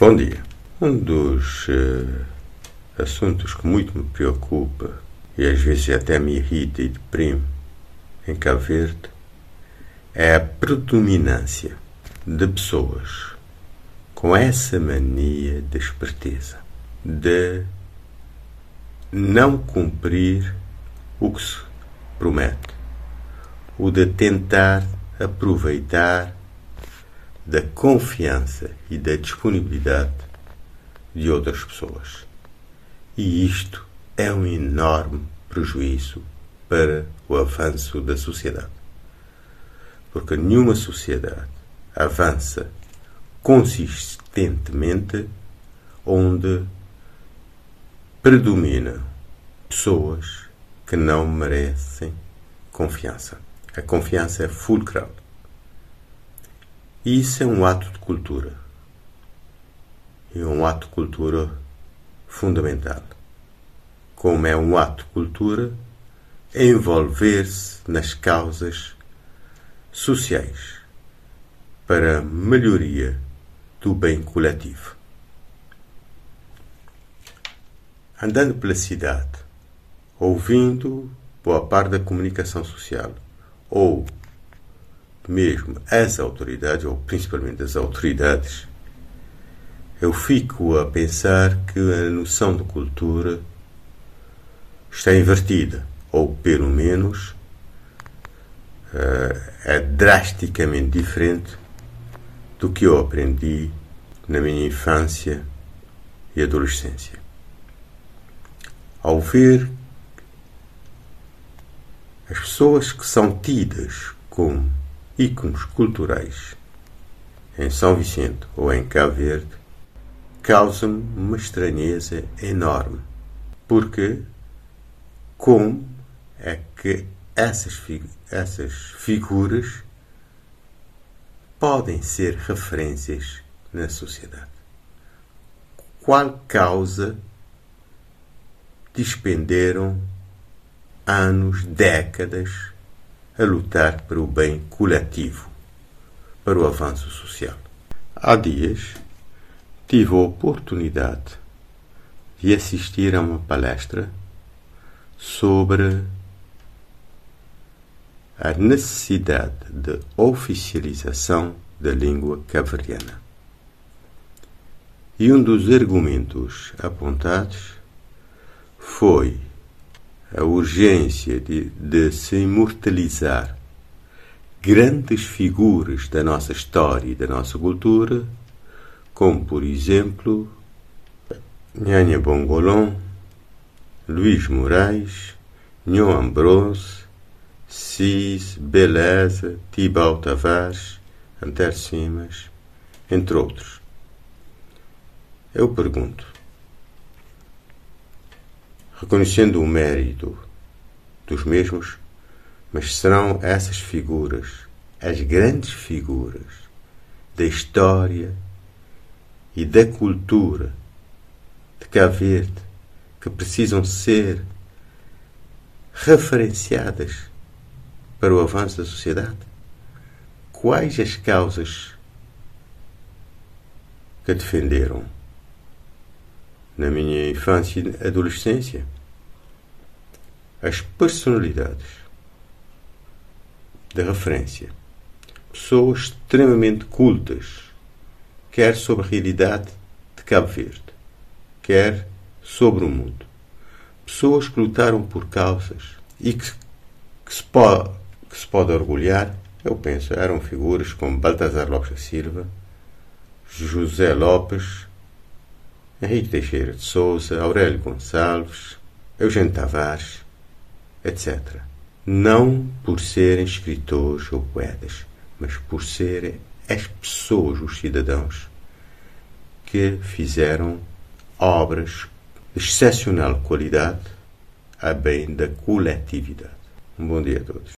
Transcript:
Bom dia. Um dos uh, assuntos que muito me preocupa e às vezes até me irrita e deprime em Cabo Verde é a predominância de pessoas com essa mania de esperteza, de não cumprir o que se promete, o de tentar aproveitar da confiança e da disponibilidade de outras pessoas. E isto é um enorme prejuízo para o avanço da sociedade. Porque nenhuma sociedade avança consistentemente onde predominam pessoas que não merecem confiança. A confiança é fulcral. Isso é um ato de cultura. É um ato de cultura fundamental. Como é um ato de cultura envolver-se nas causas sociais para a melhoria do bem coletivo. Andando pela cidade, ouvindo boa parte da comunicação social ou mesmo as autoridades, ou principalmente as autoridades, eu fico a pensar que a noção de cultura está invertida, ou pelo menos uh, é drasticamente diferente do que eu aprendi na minha infância e adolescência. Ao ver as pessoas que são tidas como ícones culturais em São Vicente ou em Cabo Verde causam-me uma estranheza enorme. Porque como é que essas, fig essas figuras podem ser referências na sociedade? Qual causa despenderam anos, décadas a lutar para o bem coletivo, para o avanço social. Há dias tive a oportunidade de assistir a uma palestra sobre a necessidade de oficialização da língua caveriana. E um dos argumentos apontados foi a urgência de, de se imortalizar grandes figuras da nossa história e da nossa cultura, como, por exemplo, Nhânia Bongolon, Luís Moraes, Nhô Ambrose, Cis, Beleza, Tibau Tavares, Antero Simas, entre outros. Eu pergunto, reconhecendo o mérito dos mesmos, mas serão essas figuras, as grandes figuras da história e da cultura de Cabo Verde que precisam ser referenciadas para o avanço da sociedade? Quais as causas que defenderam? Na minha infância e adolescência. As personalidades de referência. Pessoas extremamente cultas, quer sobre a realidade de Cabo Verde, quer sobre o mundo. Pessoas que lutaram por causas e que, que, se, pode, que se pode orgulhar, eu penso, eram figuras como Baltazar Lopes da Silva, José Lopes, Henrique Teixeira de Souza, Aurélio Gonçalves, Eugênio Tavares, etc. Não por serem escritores ou poetas, mas por serem as pessoas, os cidadãos, que fizeram obras de excepcional qualidade a bem da coletividade. Um bom dia a todos.